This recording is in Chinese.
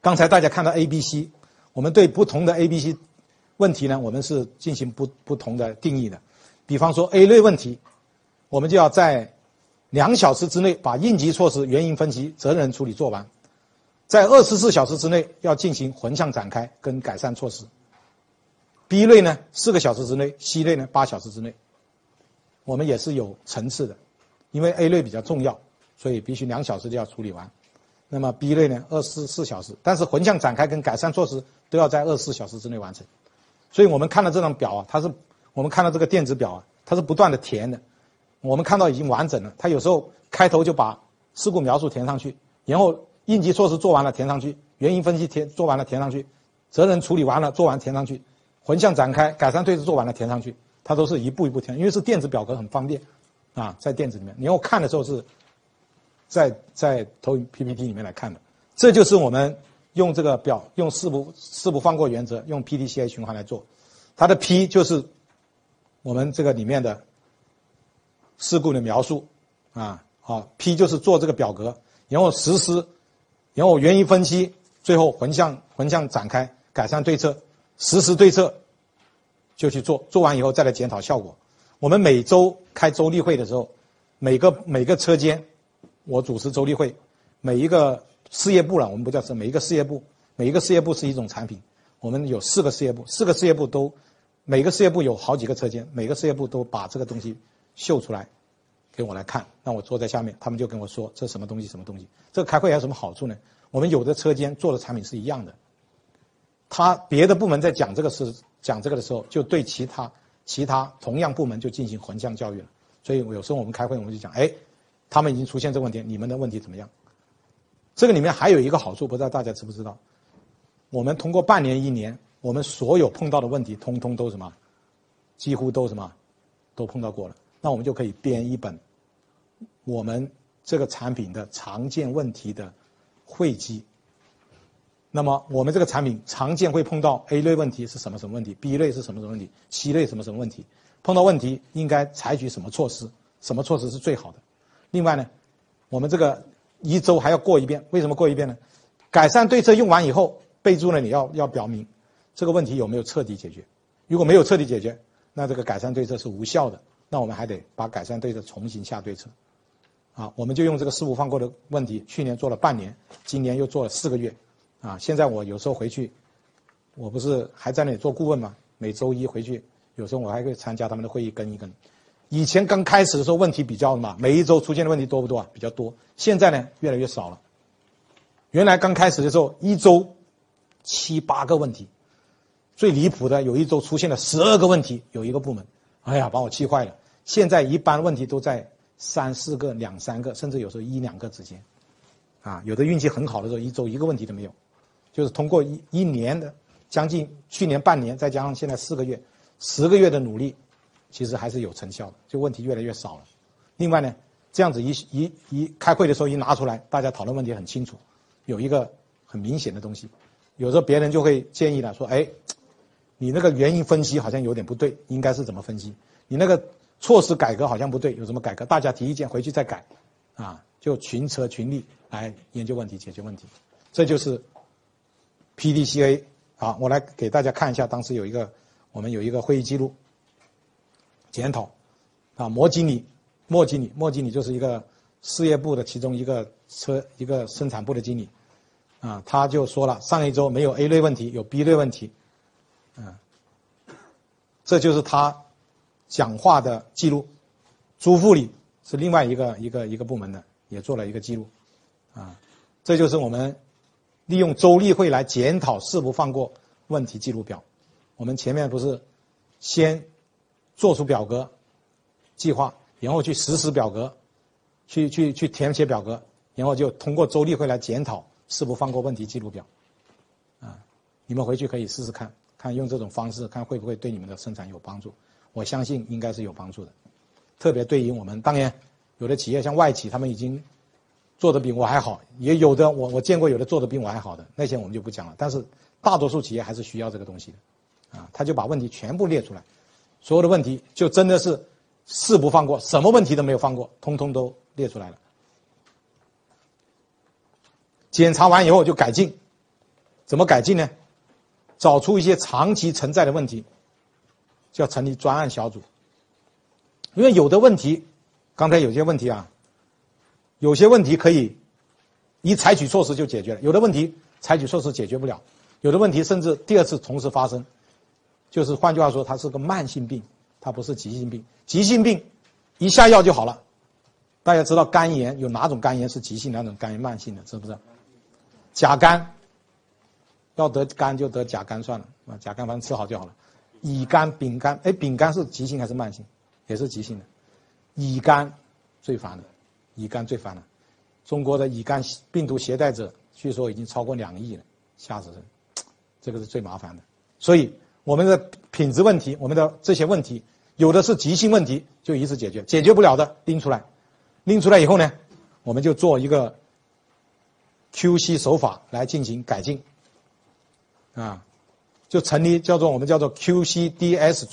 刚才大家看到 A、B、C，我们对不同的 A、B、C 问题呢，我们是进行不不同的定义的。比方说 A 类问题，我们就要在两小时之内把应急措施、原因分析、责任处理做完，在二十四小时之内要进行横向展开跟改善措施。B 类呢，四个小时之内；C 类呢，八小时之内。我们也是有层次的，因为 A 类比较重要，所以必须两小时就要处理完。那么 B 类呢，二十四小时，但是横向展开跟改善措施都要在二十四小时之内完成。所以我们看到这张表啊，它是我们看到这个电子表啊，它是不断的填的。我们看到已经完整了，它有时候开头就把事故描述填上去，然后应急措施做完了填上去，原因分析填做完了填上去，责任处理完了做完填上去，横向展开改善对策做完了填上去。它都是一步一步填，因为是电子表格很方便，啊，在电子里面，然后看的时候是在在投影 PPT 里面来看的。这就是我们用这个表，用四不四不放过原则，用 PDCA 循环来做。它的 P 就是我们这个里面的事故的描述，啊，好，P 就是做这个表格，然后实施，然后原因分析，最后横向横向展开改善对策，实施对策。就去做，做完以后再来检讨效果。我们每周开周例会的时候，每个每个车间，我主持周例会，每一个事业部了，我们不叫是每一个事业部，每一个事业部是一种产品。我们有四个事业部，四个事业部都，每个事业部有好几个车间，每个事业部都把这个东西秀出来，给我来看，让我坐在下面，他们就跟我说这什么东西什么东西。这个开会还有什么好处呢？我们有的车间做的产品是一样的，他别的部门在讲这个事。讲这个的时候，就对其他其他同样部门就进行横向教育了。所以有时候我们开会，我们就讲，哎，他们已经出现这个问题，你们的问题怎么样？这个里面还有一个好处，不知道大家知不知道？我们通过半年一年，我们所有碰到的问题，通通都什么？几乎都什么？都碰到过了。那我们就可以编一本我们这个产品的常见问题的汇集。那么我们这个产品常见会碰到 A 类问题是什么什么问题，B 类是什么什么问题，C 类什么什么问题，碰到问题应该采取什么措施，什么措施是最好的。另外呢，我们这个一周还要过一遍，为什么过一遍呢？改善对策用完以后，备注呢你要要表明这个问题有没有彻底解决，如果没有彻底解决，那这个改善对策是无效的，那我们还得把改善对策重新下对策。啊，我们就用这个事无放过的问题，去年做了半年，今年又做了四个月。啊，现在我有时候回去，我不是还在那里做顾问吗？每周一回去，有时候我还会参加他们的会议跟一跟。以前刚开始的时候问题比较嘛，每一周出现的问题多不多啊？比较多。现在呢，越来越少了。原来刚开始的时候，一周七八个问题，最离谱的有一周出现了十二个问题，有一个部门，哎呀，把我气坏了。现在一般问题都在三四个、两三个，甚至有时候一两个之间。啊，有的运气很好的时候，一周一个问题都没有。就是通过一一年的将近去年半年，再加上现在四个月、十个月的努力，其实还是有成效的，就问题越来越少了。另外呢，这样子一一一开会的时候一拿出来，大家讨论问题很清楚，有一个很明显的东西。有时候别人就会建议了，说：“哎，你那个原因分析好像有点不对，应该是怎么分析？你那个措施改革好像不对，有什么改革？大家提意见回去再改，啊，就群策群力来研究问题、解决问题，这就是。” PDCA，好，我来给大家看一下，当时有一个，我们有一个会议记录，检讨，啊，莫经理，莫经理，莫经理就是一个事业部的其中一个车一个生产部的经理，啊，他就说了，上一周没有 A 类问题，有 B 类问题，嗯，这就是他讲话的记录，朱副理是另外一个一个一个部门的，也做了一个记录，啊，这就是我们。利用周例会来检讨事不放过问题记录表，我们前面不是先做出表格计划，然后去实施表格，去去去填写表格，然后就通过周例会来检讨是不放过问题记录表，啊，你们回去可以试试看看用这种方式看会不会对你们的生产有帮助，我相信应该是有帮助的，特别对于我们当然有的企业像外企，他们已经。做的比我还好，也有的我我见过有的做的比我还好的那些我们就不讲了。但是大多数企业还是需要这个东西的，啊，他就把问题全部列出来，所有的问题就真的是誓不放过，什么问题都没有放过，通通都列出来了。检查完以后就改进，怎么改进呢？找出一些长期存在的问题，就要成立专案小组。因为有的问题，刚才有些问题啊，有些问题可以一采取措施就解决了，有的问题采取措施解决不了，有的问题甚至第二次同时发生，就是换句话说，它是个慢性病，它不是急性病。急性病一下药就好了。大家知道肝炎有哪种肝炎是急性，哪种肝炎慢性的，是不是？甲肝，要得肝就得甲肝算了啊，甲肝反正吃好就好了。乙肝、丙肝，哎，丙肝是急性还是慢性？也是急性的。乙肝最烦了，乙肝最烦了。中国的乙肝病毒携带者据说已经超过两亿了，吓死人。这个是最麻烦的。所以我们的品质问题，我们的这些问题，有的是急性问题，就一次解决；解决不了的拎出来。拎出来以后呢，我们就做一个 QC 手法来进行改进，啊，就成立叫做我们叫做 QCDS。